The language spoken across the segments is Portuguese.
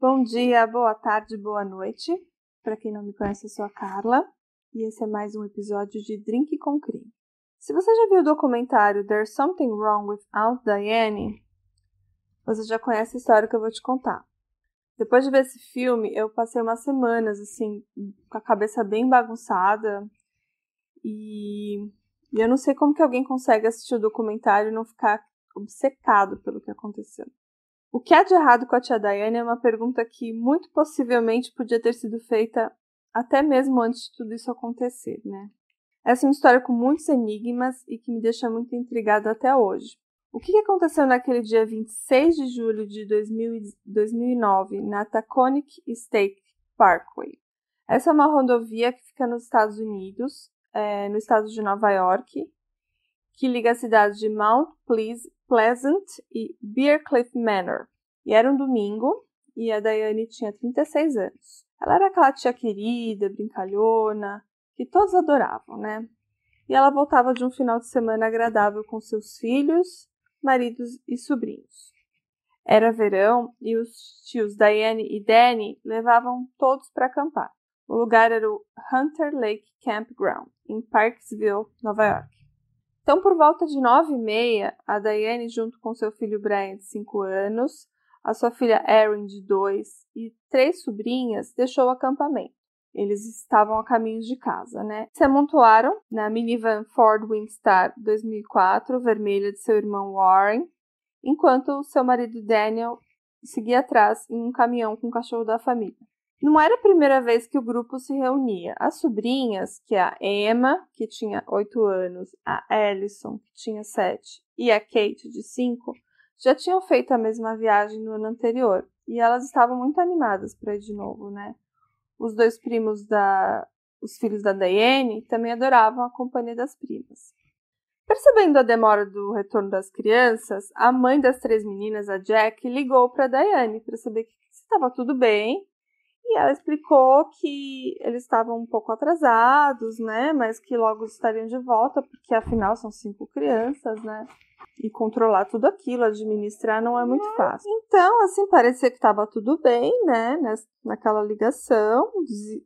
Bom dia, boa tarde, boa noite. Para quem não me conhece, eu sou a Carla e esse é mais um episódio de Drink com Crime. Se você já viu o documentário There's Something Wrong Without Diane, você já conhece a história que eu vou te contar. Depois de ver esse filme, eu passei umas semanas assim, com a cabeça bem bagunçada e, e eu não sei como que alguém consegue assistir o documentário e não ficar obcecado pelo que aconteceu. O que há de errado com a tia Daiane é uma pergunta que muito possivelmente podia ter sido feita até mesmo antes de tudo isso acontecer, né? Essa é uma história com muitos enigmas e que me deixa muito intrigada até hoje. O que aconteceu naquele dia 26 de julho de 2000, 2009 na Taconic State Parkway? Essa é uma rodovia que fica nos Estados Unidos, é, no estado de Nova York, que liga as cidades de Mount Pleasant e Bearcliff Manor. E era um domingo e a Daiane tinha 36 anos. Ela era aquela tia querida, brincalhona, que todos adoravam, né? E ela voltava de um final de semana agradável com seus filhos, maridos e sobrinhos. Era verão e os tios Diane e Danny levavam todos para acampar. O lugar era o Hunter Lake Campground, em Parksville, Nova York. Então, por volta de nove e meia, a Diane, junto com seu filho Brian, de cinco anos, a sua filha Erin, de dois, e três sobrinhas, deixou o acampamento. Eles estavam a caminho de casa, né? Se amontoaram na minivan Ford Windstar 2004, vermelha de seu irmão Warren, enquanto seu marido Daniel seguia atrás em um caminhão com o cachorro da família. Não era a primeira vez que o grupo se reunia. As sobrinhas, que é a Emma, que tinha 8 anos, a Alison, que tinha 7, e a Kate, de 5, já tinham feito a mesma viagem no ano anterior. E elas estavam muito animadas para ir de novo, né? Os dois primos da. Os filhos da Diane também adoravam a companhia das primas. Percebendo a demora do retorno das crianças, a mãe das três meninas, a Jack, ligou para Diane para saber se estava tudo bem e ela explicou que eles estavam um pouco atrasados, né? Mas que logo estariam de volta, porque afinal são cinco crianças, né? E controlar tudo aquilo, administrar não é muito fácil. Então, assim, parecia que estava tudo bem, né? Naquela ligação.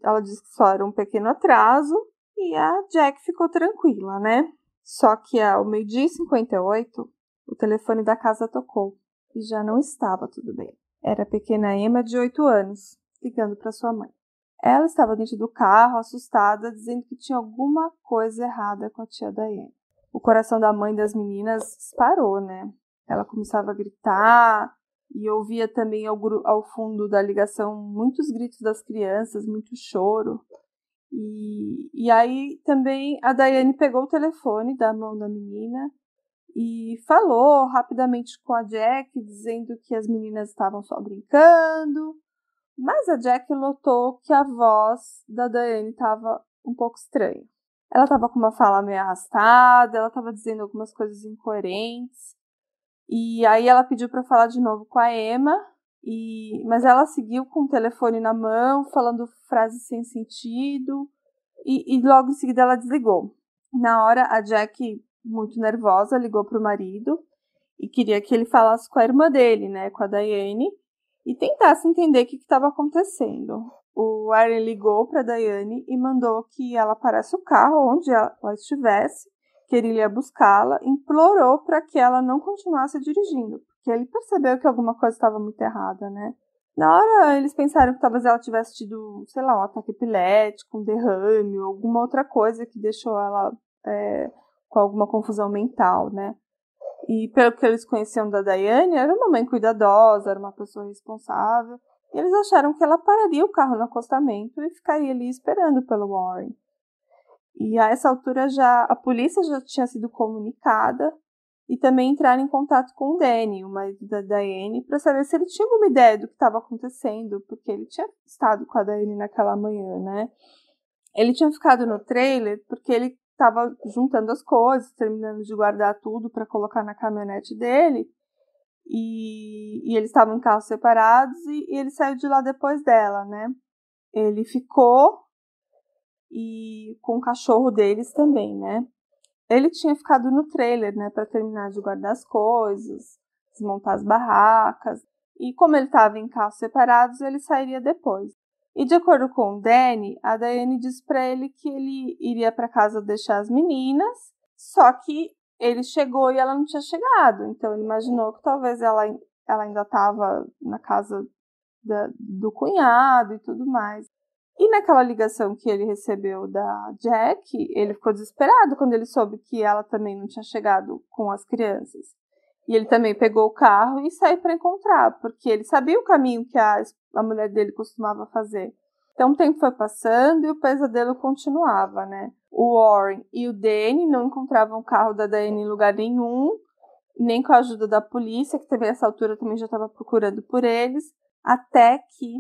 Ela disse que só era um pequeno atraso. E a Jack ficou tranquila, né? Só que ao meio-dia e 58, o telefone da casa tocou. E já não estava tudo bem. Era a pequena Emma de 8 anos ligando para sua mãe. Ela estava dentro do carro, assustada, dizendo que tinha alguma coisa errada com a tia Diane. O coração da mãe das meninas disparou, né? Ela começava a gritar e ouvia também ao, ao fundo da ligação muitos gritos das crianças, muito choro. E, e aí também a Daiane pegou o telefone da mão da menina e falou rapidamente com a Jack, dizendo que as meninas estavam só brincando, mas a Jack notou que a voz da Diane estava um pouco estranha. Ela estava com uma fala meio arrastada, ela estava dizendo algumas coisas incoerentes. E aí ela pediu para falar de novo com a Emma, e mas ela seguiu com o telefone na mão, falando frases sem sentido, e, e logo em seguida ela desligou. Na hora, a Jack, muito nervosa, ligou para o marido e queria que ele falasse com a irmã dele, né, com a Diane, e tentasse entender o que estava acontecendo. O Aaron ligou para Daiane e mandou que ela parasse o carro onde ela estivesse, que ele ia buscá-la, implorou para que ela não continuasse dirigindo, porque ele percebeu que alguma coisa estava muito errada, né? Na hora eles pensaram que talvez ela tivesse tido, sei lá, um ataque epilético, um derrame, alguma outra coisa que deixou ela é, com alguma confusão mental, né? E pelo que eles conheciam da Daiane, era uma mãe cuidadosa, era uma pessoa responsável. E eles acharam que ela pararia o carro no acostamento e ficaria ali esperando pelo Warren. E a essa altura já a polícia já tinha sido comunicada e também entrar em contato com o Danny, o marido da Diane, para saber se ele tinha alguma ideia do que estava acontecendo, porque ele tinha estado com a Diane naquela manhã, né? Ele tinha ficado no trailer porque ele estava juntando as coisas, terminando de guardar tudo para colocar na caminhonete dele. E, e eles estavam em carros separados e, e ele saiu de lá depois dela, né? Ele ficou e com o cachorro deles também, né? Ele tinha ficado no trailer, né, para terminar de guardar as coisas, desmontar as barracas. E como ele estava em carros separados, ele sairia depois. E de acordo com o Danny, a Daiane disse para ele que ele iria para casa deixar as meninas, só que ele chegou e ela não tinha chegado. Então ele imaginou que talvez ela, ela ainda estava na casa da, do cunhado e tudo mais. E naquela ligação que ele recebeu da Jack, ele ficou desesperado quando ele soube que ela também não tinha chegado com as crianças. E ele também pegou o carro e saiu para encontrar, porque ele sabia o caminho que a, a mulher dele costumava fazer. Então o tempo foi passando e o pesadelo continuava, né? O Warren e o Danny não encontravam o carro da Diane em lugar nenhum, nem com a ajuda da polícia, que também nessa altura também já estava procurando por eles, até que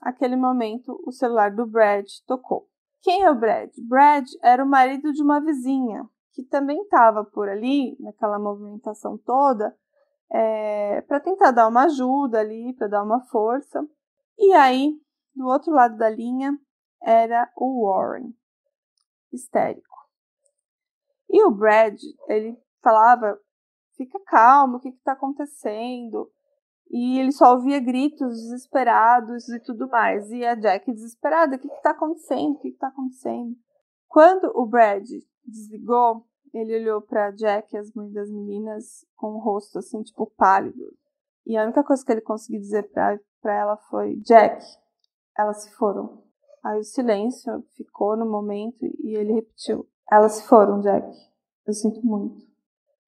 aquele momento o celular do Brad tocou. Quem é o Brad? Brad era o marido de uma vizinha que também estava por ali, naquela movimentação toda, é, para tentar dar uma ajuda ali, para dar uma força. E aí, do outro lado da linha, era o Warren, histérico. E o Brad, ele falava: fica calmo, o que está acontecendo? E ele só ouvia gritos desesperados e tudo mais. E a Jack desesperada: o que está acontecendo? O que está acontecendo? Quando o Brad desligou, ele olhou para Jack e as mães das meninas com o rosto assim, tipo, pálido. E a única coisa que ele conseguiu dizer para ela foi: Jack, elas se foram. Aí o silêncio ficou no momento e ele repetiu: Elas se foram, Jack. Eu sinto muito.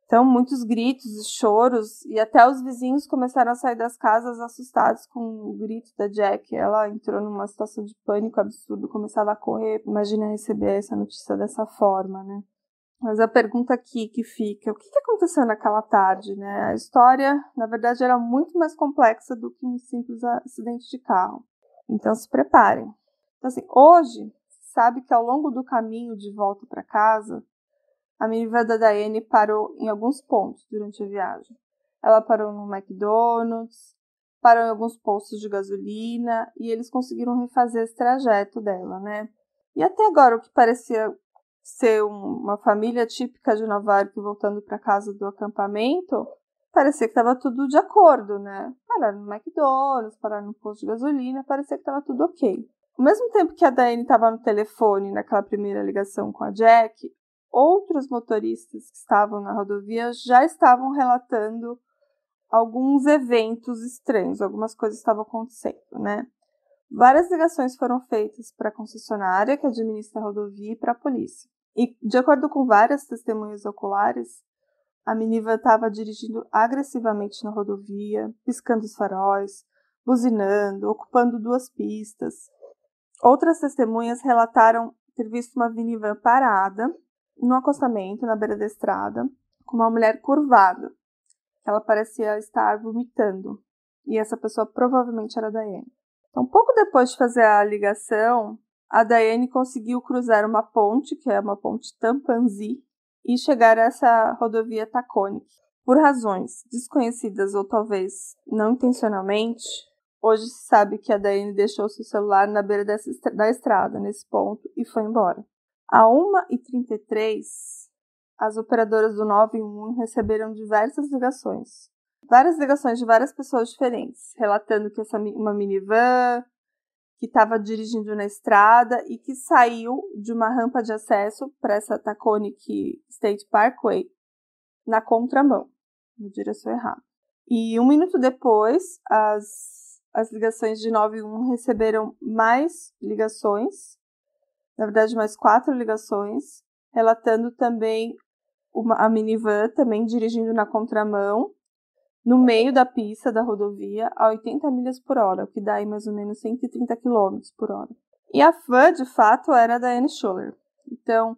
Então, muitos gritos e choros, e até os vizinhos começaram a sair das casas assustados com o grito da Jack. Ela entrou numa situação de pânico absurdo, começava a correr. Imagina receber essa notícia dessa forma, né? Mas a pergunta aqui que fica, o que aconteceu naquela tarde, né? A história, na verdade, era muito mais complexa do que um simples acidente de carro. Então se preparem. Então, assim, hoje, sabe que ao longo do caminho de volta para casa, a minivan da Diane parou em alguns pontos durante a viagem. Ela parou no McDonald's, parou em alguns postos de gasolina e eles conseguiram refazer esse trajeto dela, né? E até agora o que parecia ser uma família típica de Nova York voltando para casa do acampamento, parecia que estava tudo de acordo, né? Pararam no McDonald's, pararam no posto de gasolina, parecia que estava tudo ok. Ao mesmo tempo que a Diane estava no telefone naquela primeira ligação com a Jack, outros motoristas que estavam na rodovia já estavam relatando alguns eventos estranhos, algumas coisas estavam acontecendo, né? Várias ligações foram feitas para a concessionária que administra a rodovia e para a polícia. E, de acordo com várias testemunhas oculares, a minivan estava dirigindo agressivamente na rodovia, piscando os faróis, buzinando, ocupando duas pistas. Outras testemunhas relataram ter visto uma minivan parada no acostamento, na beira da estrada, com uma mulher curvada. Ela parecia estar vomitando. E essa pessoa provavelmente era a Diane. Então, pouco depois de fazer a ligação, a Diane conseguiu cruzar uma ponte, que é uma ponte Tampanzi, e chegar a essa rodovia Taconic. Por razões desconhecidas ou talvez não intencionalmente, hoje se sabe que a Diane deixou seu celular na beira dessa, da estrada, nesse ponto, e foi embora. A 1h33, as operadoras do 911 receberam diversas ligações. Várias ligações de várias pessoas diferentes, relatando que essa uma minivan, que estava dirigindo na estrada e que saiu de uma rampa de acesso para essa Taconic State Parkway na contramão, na direção errada. E um minuto depois, as, as ligações de 91 receberam mais ligações, na verdade, mais quatro ligações, relatando também uma, a minivan também dirigindo na contramão no meio da pista da rodovia a 80 milhas por hora, o que dá aí mais ou menos 130 km por hora. E a fã, de fato, era da Anne Schuller. Então,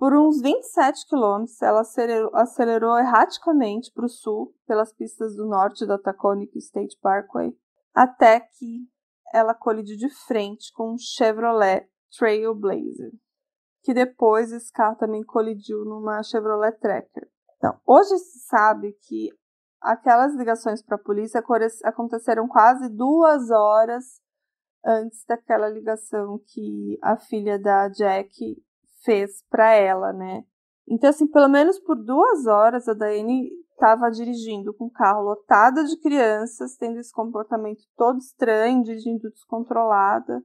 Por uns 27 quilômetros, ela acelerou, acelerou erraticamente para o sul, pelas pistas do norte da Taconic State Parkway, até que ela colidiu de frente com um Chevrolet Trailblazer, que depois carro também colidiu numa Chevrolet Tracker. Então, hoje se sabe que aquelas ligações para a polícia aconteceram quase duas horas antes daquela ligação que a filha da Jack fez para ela, né? Então, assim, pelo menos por duas horas a Daiane estava dirigindo com o carro lotado de crianças, tendo esse comportamento todo estranho, dirigindo descontrolada.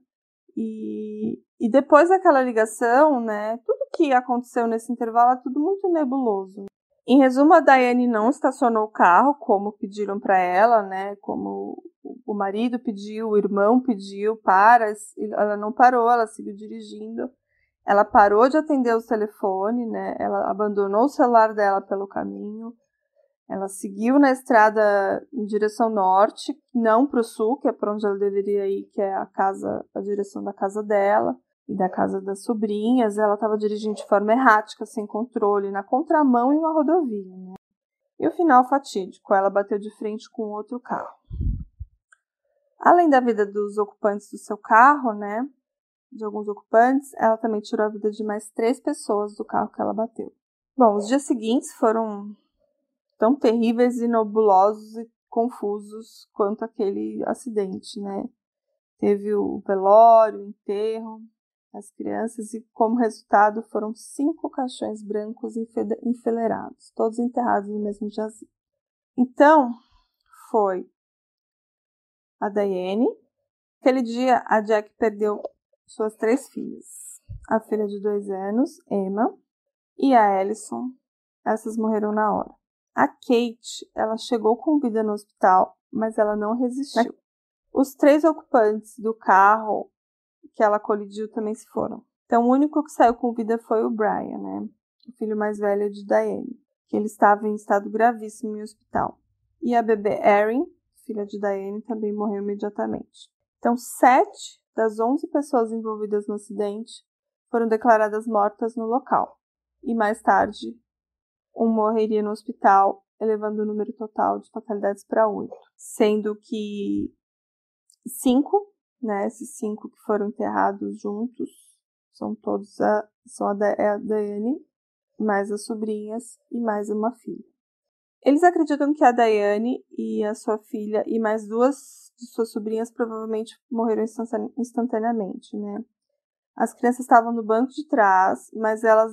E, e depois daquela ligação, né, tudo que aconteceu nesse intervalo é tudo muito nebuloso. Em resumo, a Daiane não estacionou o carro como pediram para ela, né, como o marido pediu, o irmão pediu, para, ela não parou, ela seguiu dirigindo. Ela parou de atender o telefone, né? Ela abandonou o celular dela pelo caminho. Ela seguiu na estrada em direção norte, não para o sul, que é para onde ela deveria ir, que é a casa, a direção da casa dela e da casa das sobrinhas. Ela estava dirigindo de forma errática, sem controle, na contramão em uma rodovia. Né? E o final fatídico, ela bateu de frente com outro carro. Além da vida dos ocupantes do seu carro, né, de alguns ocupantes, ela também tirou a vida de mais três pessoas do carro que ela bateu. Bom, os dias seguintes foram tão terríveis e nebulosos e confusos quanto aquele acidente, né? Teve o velório, o enterro, as crianças e como resultado foram cinco caixões brancos enfileirados, todos enterrados no mesmo jazigo. Então, foi a Diane. Aquele dia, a Jack perdeu suas três filhas. A filha de dois anos, Emma, e a Ellison. Essas morreram na hora. A Kate, ela chegou com vida no hospital, mas ela não resistiu. Os três ocupantes do carro que ela colidiu também se foram. Então, o único que saiu com vida foi o Brian, né? O filho mais velho de Diane, que ele estava em estado gravíssimo em hospital. E a bebê Erin, filha de Diane, também morreu imediatamente. Então, sete das 11 pessoas envolvidas no acidente foram declaradas mortas no local. E mais tarde, um morreria no hospital, elevando o número total de fatalidades para oito. Sendo que cinco, né, esses cinco que foram enterrados juntos, são todos a, são a, é a Daiane, mais as sobrinhas e mais uma filha. Eles acreditam que a Daiane e a sua filha e mais duas de suas sobrinhas provavelmente morreram instantaneamente, né? As crianças estavam no banco de trás, mas elas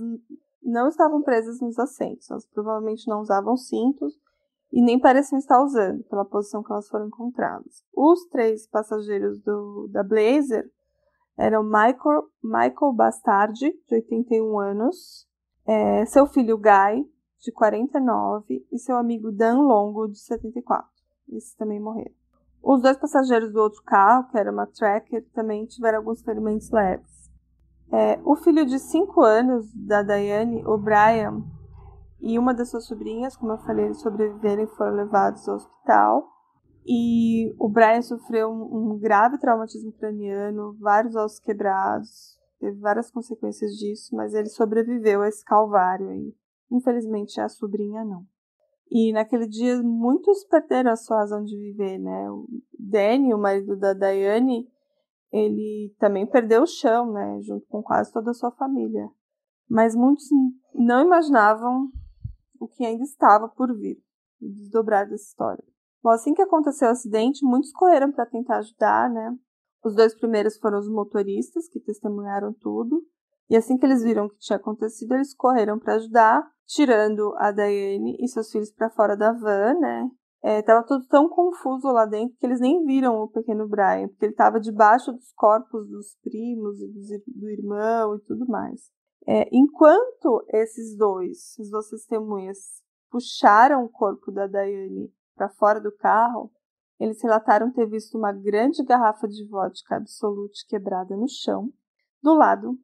não estavam presas nos assentos. Elas provavelmente não usavam cintos e nem pareciam estar usando, pela posição que elas foram encontradas. Os três passageiros do, da Blazer eram Michael, Michael Bastardi, de 81 anos, é, seu filho Guy, de 49, e seu amigo Dan Longo, de 74. Esses também morreram. Os dois passageiros do outro carro, que era uma Tracker, também tiveram alguns ferimentos leves. É, o filho de 5 anos da Diane, o Brian, e uma das suas sobrinhas, como eu falei, eles sobreviveram e foram levados ao hospital. E o Brian sofreu um, grave traumatismo craniano, vários ossos quebrados, teve várias consequências disso, mas ele sobreviveu a esse calvário aí. Infelizmente a sobrinha não. E naquele dia muitos perderam a sua razão de viver, né? O Danny, o marido da Diane, ele também perdeu o chão, né? Junto com quase toda a sua família. Mas muitos não imaginavam o que ainda estava por vir, o desdobrar dessa história. Bom, assim que aconteceu o acidente, muitos correram para tentar ajudar, né? Os dois primeiros foram os motoristas, que testemunharam tudo. E assim que eles viram o que tinha acontecido, eles correram para ajudar, tirando a Diane e seus filhos para fora da van, né? É, tava tudo tão confuso lá dentro que eles nem viram o pequeno Brian, porque ele estava debaixo dos corpos dos primos e do irmão e tudo mais. É, enquanto esses dois, as duas testemunhas, puxaram o corpo da Diane para fora do carro, eles relataram ter visto uma grande garrafa de vodka absolute quebrada no chão, do lado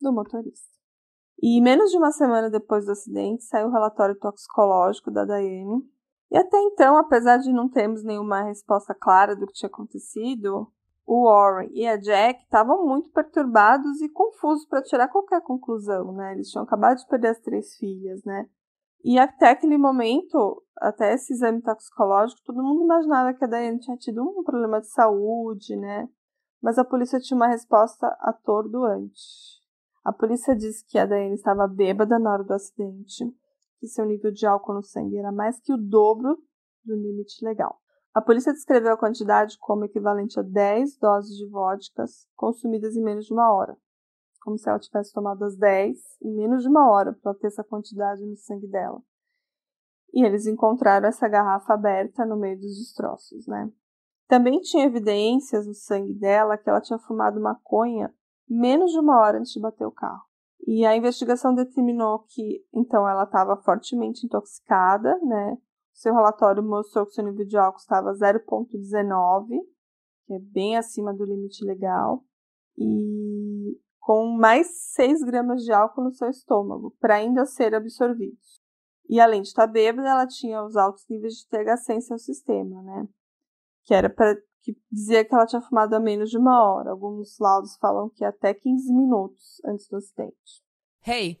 do motorista. E menos de uma semana depois do acidente, saiu o relatório toxicológico da Daiane. E até então, apesar de não termos nenhuma resposta clara do que tinha acontecido, o Warren e a Jack estavam muito perturbados e confusos para tirar qualquer conclusão, né? Eles tinham acabado de perder as três filhas, né? E até aquele momento, até esse exame toxicológico, todo mundo imaginava que a Diane tinha tido um problema de saúde, né? Mas a polícia tinha uma resposta atordoante. A polícia disse que a Diane estava bêbada na hora do acidente, que seu nível de álcool no sangue era mais que o dobro do limite legal. A polícia descreveu a quantidade como equivalente a 10 doses de vodkas consumidas em menos de uma hora. Como se ela tivesse tomado as 10 em menos de uma hora para ter essa quantidade no sangue dela. E eles encontraram essa garrafa aberta no meio dos destroços, né? Também tinha evidências no sangue dela que ela tinha fumado maconha menos de uma hora antes de bater o carro. E a investigação determinou que, então, ela estava fortemente intoxicada, né? Seu relatório mostrou que seu nível de álcool estava 0,19, que é bem acima do limite legal, e com mais 6 gramas de álcool no seu estômago, para ainda ser absorvidos. E além de estar bêbada, ela tinha os altos níveis de THC em seu sistema, né? Que era para que dizia que ela tinha fumado há menos de uma hora. Alguns laudos falam que até 15 minutos antes do acidente. Hey,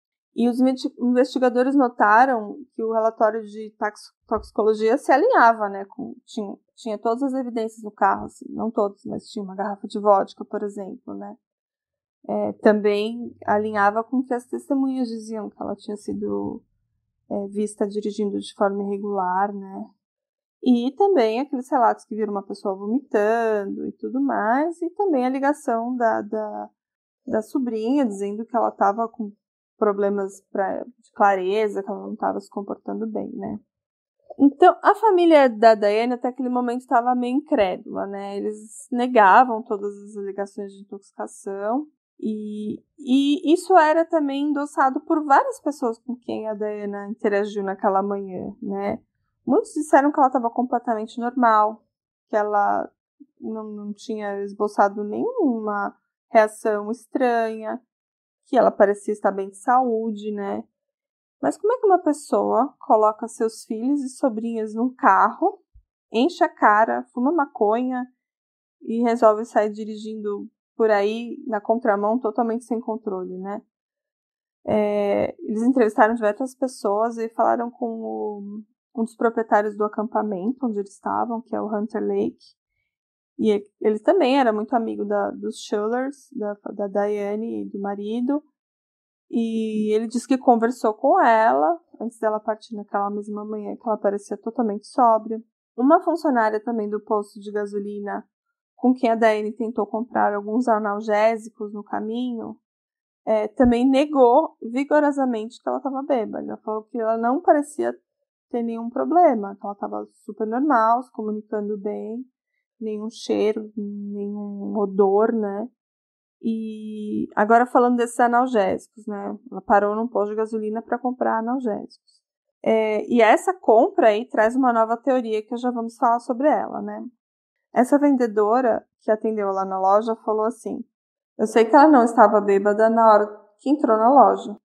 E os investigadores notaram que o relatório de toxicologia se alinhava, né? Com, tinha, tinha todas as evidências no carro, assim, não todas, mas tinha uma garrafa de vodka, por exemplo, né? É, também alinhava com o que as testemunhas diziam, que ela tinha sido é, vista dirigindo de forma irregular, né? E também aqueles relatos que viram uma pessoa vomitando e tudo mais, e também a ligação da, da, da sobrinha dizendo que ela estava com problemas pra, de clareza, que ela não estava se comportando bem, né? Então, a família da Diane até aquele momento estava meio incrédula, né? Eles negavam todas as alegações de intoxicação e, e isso era também endossado por várias pessoas com quem a Diana interagiu naquela manhã, né? Muitos disseram que ela estava completamente normal, que ela não, não tinha esboçado nenhuma reação estranha, que ela parecia estar bem de saúde, né? Mas como é que uma pessoa coloca seus filhos e sobrinhas num carro, enche a cara, fuma maconha e resolve sair dirigindo por aí na contramão totalmente sem controle, né? É, eles entrevistaram diversas pessoas e falaram com o, um dos proprietários do acampamento onde eles estavam, que é o Hunter Lake. E ele também era muito amigo da, dos Schullers, da, da Diane e do marido. E ele disse que conversou com ela antes dela partir naquela mesma manhã, que ela parecia totalmente sóbria. Uma funcionária também do posto de gasolina com quem a Diane tentou comprar alguns analgésicos no caminho, é, também negou vigorosamente que ela estava bêbada. Ela falou que ela não parecia ter nenhum problema, que ela estava super normal, se comunicando bem, nenhum cheiro, nenhum odor, né? E agora falando desses analgésicos, né? Ela parou num posto de gasolina para comprar analgésicos. É, e essa compra aí traz uma nova teoria que já vamos falar sobre ela, né? Essa vendedora que atendeu lá na loja falou assim: Eu sei que ela não estava bêbada na hora que entrou na loja.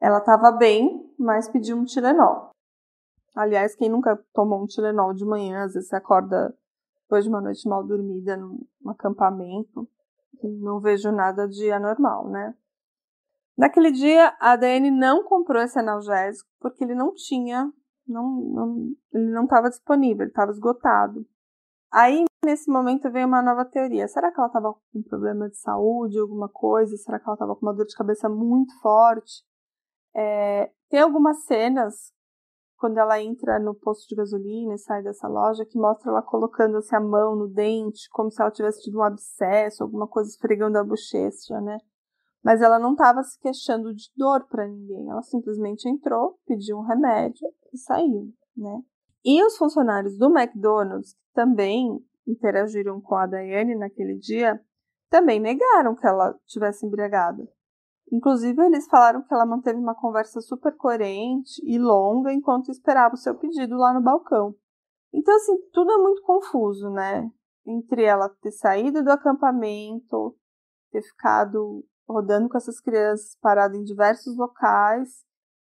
Ela estava bem, mas pediu um Tilenol. Aliás, quem nunca tomou um Tilenol de manhã, às vezes você acorda depois de uma noite mal dormida num acampamento, não vejo nada de anormal, né? Naquele dia, a Dani não comprou esse analgésico porque ele não tinha, não, não ele não estava disponível, ele estava esgotado. Aí, nesse momento, veio uma nova teoria. Será que ela estava com problema de saúde, alguma coisa? Será que ela estava com uma dor de cabeça muito forte? É, tem algumas cenas, quando ela entra no posto de gasolina e sai dessa loja, que mostra ela colocando assim, a mão no dente, como se ela tivesse tido um abscesso, alguma coisa esfregando a bochecha, né? Mas ela não estava se queixando de dor para ninguém. Ela simplesmente entrou, pediu um remédio e saiu, né? E os funcionários do McDonald's também interagiram com a Daiane naquele dia também negaram que ela tivesse embriagada. Inclusive, eles falaram que ela manteve uma conversa super coerente e longa enquanto esperava o seu pedido lá no balcão. Então, assim, tudo é muito confuso, né? Entre ela ter saído do acampamento, ter ficado rodando com essas crianças parada em diversos locais,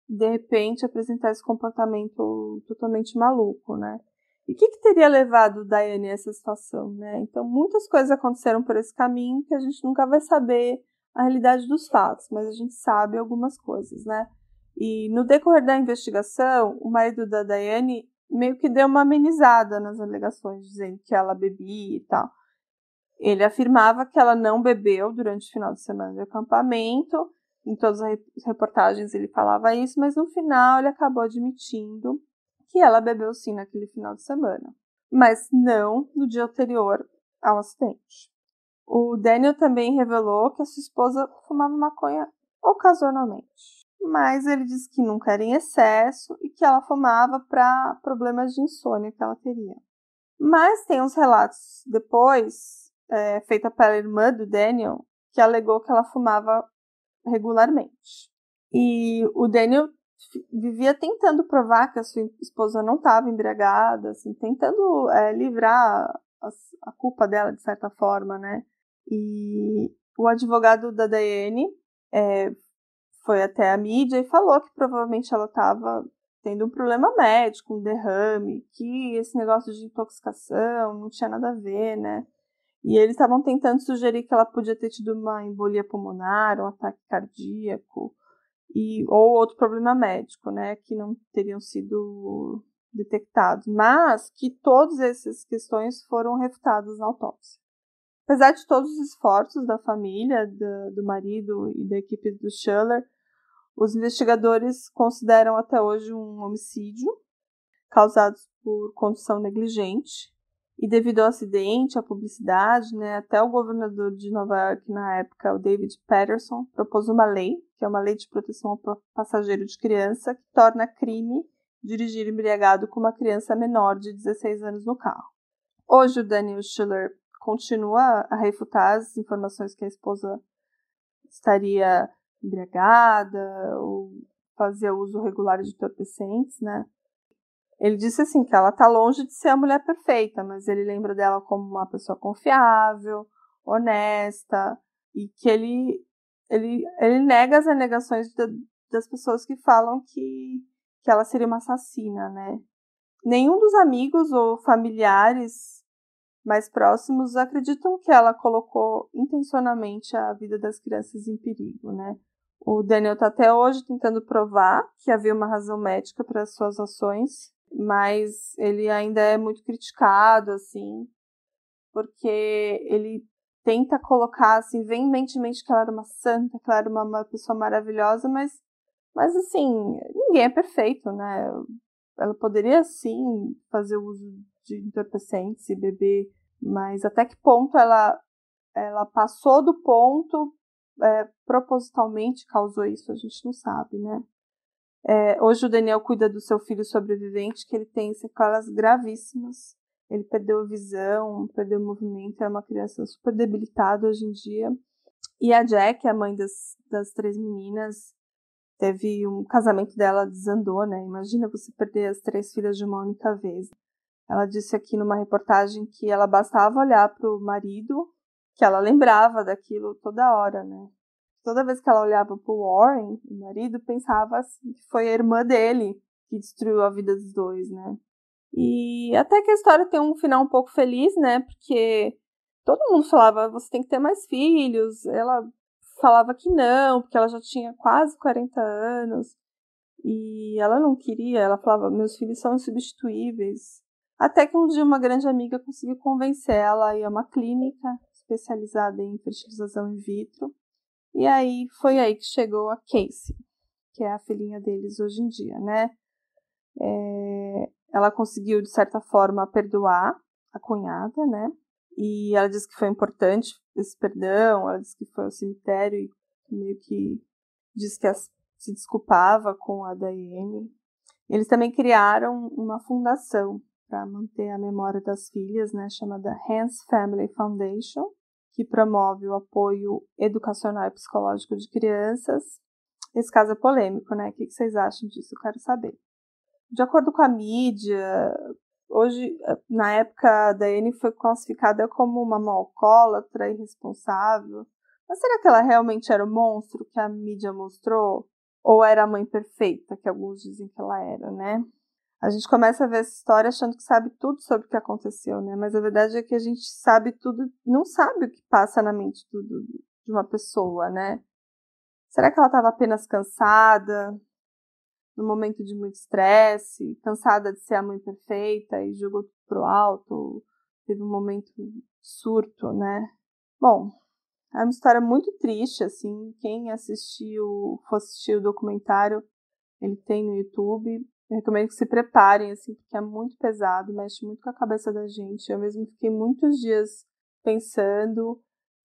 de repente apresentar esse comportamento totalmente maluco, né? E o que, que teria levado Daiane a essa situação, né? Então, muitas coisas aconteceram por esse caminho que a gente nunca vai saber a realidade dos fatos, mas a gente sabe algumas coisas, né? E no decorrer da investigação, o marido da Daiane meio que deu uma amenizada nas alegações, dizendo que ela bebia e tal. Ele afirmava que ela não bebeu durante o final de semana de acampamento. Em todas as reportagens ele falava isso, mas no final ele acabou admitindo que ela bebeu sim naquele final de semana, mas não no dia anterior ao acidente. O Daniel também revelou que a sua esposa fumava maconha ocasionalmente, mas ele disse que nunca era em excesso e que ela fumava para problemas de insônia que ela teria. Mas tem uns relatos depois, é, feita pela irmã do Daniel, que alegou que ela fumava regularmente. E o Daniel vivia tentando provar que a sua esposa não estava embriagada, assim, tentando é, livrar a, a, culpa dela de certa forma, né? E o advogado da Daiane é, foi até a mídia e falou que provavelmente ela estava tendo um problema médico, um derrame, que esse negócio de intoxicação não tinha nada a ver, né? E eles estavam tentando sugerir que ela podia ter tido uma embolia pulmonar, um ataque cardíaco, e, ou outro problema médico, né, que não teriam sido detectados, mas que todas essas questões foram refutadas na autópsia. Apesar de todos os esforços da família, do, do marido e da equipe do Schuller, os investigadores consideram até hoje um homicídio causado por condução negligente. E devido ao acidente, à publicidade, né, até o governador de Nova York na época, o David Patterson, propôs uma lei que é uma lei de proteção ao passageiro de criança, que torna crime dirigir embriagado com uma criança menor de 16 anos no carro. Hoje, o Daniel Schiller continua a refutar as informações que a esposa estaria embriagada ou fazia uso regular de entorpecentes, né? Ele disse assim que ela está longe de ser a mulher perfeita, mas ele lembra dela como uma pessoa confiável, honesta e que ele ele, ele nega as alegações das pessoas que falam que, que ela seria uma assassina, né? Nenhum dos amigos ou familiares mais próximos acreditam que ela colocou intencionalmente a vida das crianças em perigo, né? O Daniel está até hoje tentando provar que havia uma razão médica para suas ações, mas ele ainda é muito criticado, assim, porque ele tenta colocar assim veementemente que ela era uma santa, que ela era uma, uma pessoa maravilhosa, mas, mas assim, ninguém é perfeito, né? Ela poderia sim fazer uso de entorpecentes e beber, mas até que ponto ela, ela passou do ponto é, propositalmente causou isso, a gente não sabe, né? É, hoje o Daniel cuida do seu filho sobrevivente, que ele tem sequelas gravíssimas ele perdeu a visão, perdeu o movimento, é uma criança super debilitada hoje em dia. E a Jack, a mãe das, das três meninas, teve um casamento dela desandou, né? Imagina você perder as três filhas de uma única vez. Ela disse aqui numa reportagem que ela bastava olhar para o marido, que ela lembrava daquilo toda hora, né? Toda vez que ela olhava para o Warren, o marido, pensava assim, que foi a irmã dele que destruiu a vida dos dois, né? E até que a história tem um final um pouco feliz, né? Porque todo mundo falava, você tem que ter mais filhos. Ela falava que não, porque ela já tinha quase 40 anos. E ela não queria, ela falava, meus filhos são insubstituíveis. Até que um dia uma grande amiga conseguiu convencer ela a ir a uma clínica especializada em fertilização in vitro. E aí foi aí que chegou a Casey, que é a filhinha deles hoje em dia, né? É, ela conseguiu, de certa forma, perdoar a cunhada, né? E ela disse que foi importante esse perdão, ela disse que foi ao cemitério e meio que disse que se desculpava com a Daiane. Eles também criaram uma fundação para manter a memória das filhas, né, chamada Hans Family Foundation, que promove o apoio educacional e psicológico de crianças. Esse caso é polêmico, né? O que vocês acham disso? Eu quero saber. De acordo com a mídia, hoje, na época, da Anne foi classificada como uma malcólatra irresponsável. Mas será que ela realmente era o monstro que a mídia mostrou? Ou era a mãe perfeita, que alguns dizem que ela era, né? A gente começa a ver essa história achando que sabe tudo sobre o que aconteceu, né? Mas a verdade é que a gente sabe tudo, não sabe o que passa na mente do, do, de uma pessoa, né? Será que ela estava apenas cansada, no momento de muito estresse, cansada de ser a mãe perfeita e jogou tudo pro alto? Teve um momento surto, né? Bom, é uma história muito triste, assim. Quem assistiu, for assistir o documentário, ele tem no YouTube. Eu recomendo que se preparem, assim, porque é muito pesado, mexe muito com a cabeça da gente. Eu mesmo fiquei muitos dias pensando,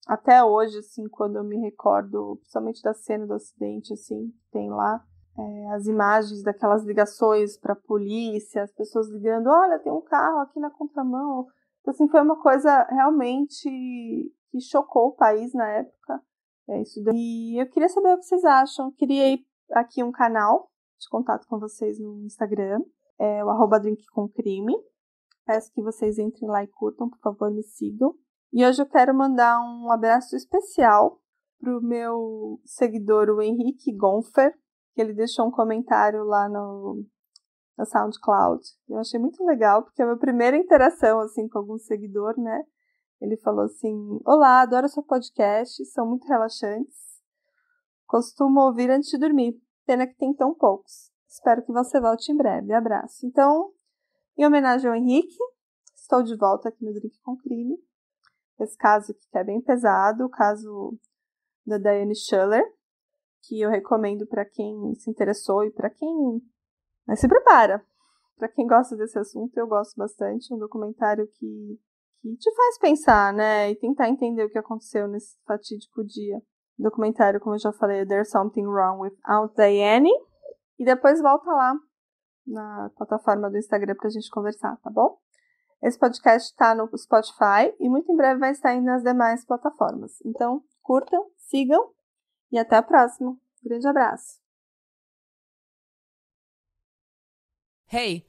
até hoje, assim, quando eu me recordo, principalmente da cena do acidente, assim, tem lá é, as imagens daquelas ligações para a polícia, as pessoas ligando, olha, tem um carro aqui na contramão. Então, assim, foi uma coisa realmente que chocou o país na época. É isso daí. E eu queria saber o que vocês acham. Criei aqui um canal de contato com vocês no Instagram, é o arroba drinkcomcrime. Peço que vocês entrem lá e curtam, por favor, me sigam. E hoje eu quero mandar um abraço especial pro meu seguidor, o Henrique Gonfer, que ele deixou um comentário lá no, na SoundCloud. Eu achei muito legal, porque é a minha primeira interação assim com algum seguidor, né? Ele falou assim: Olá, adoro seu podcast, são muito relaxantes. Costumo ouvir antes de dormir. Pena que tem tão poucos. Espero que você volte em breve. Abraço. Então, em homenagem ao Henrique, estou de volta aqui no Drink com Crime. Esse caso aqui que é bem pesado, o caso da Diane Schuller, que eu recomendo para quem se interessou e para quem Mas se prepara. Para quem gosta desse assunto, eu gosto bastante. É um documentário que, que te faz pensar, né? E tentar entender o que aconteceu nesse fatídico dia documentário, como eu já falei, There's Something Wrong with Aunt Diane. E depois volta lá na plataforma do Instagram pra gente conversar, tá bom? Esse podcast tá no Spotify e muito em breve vai estar nas demais plataformas. Então, curtam, sigam e até a próxima. grande abraço. Hey!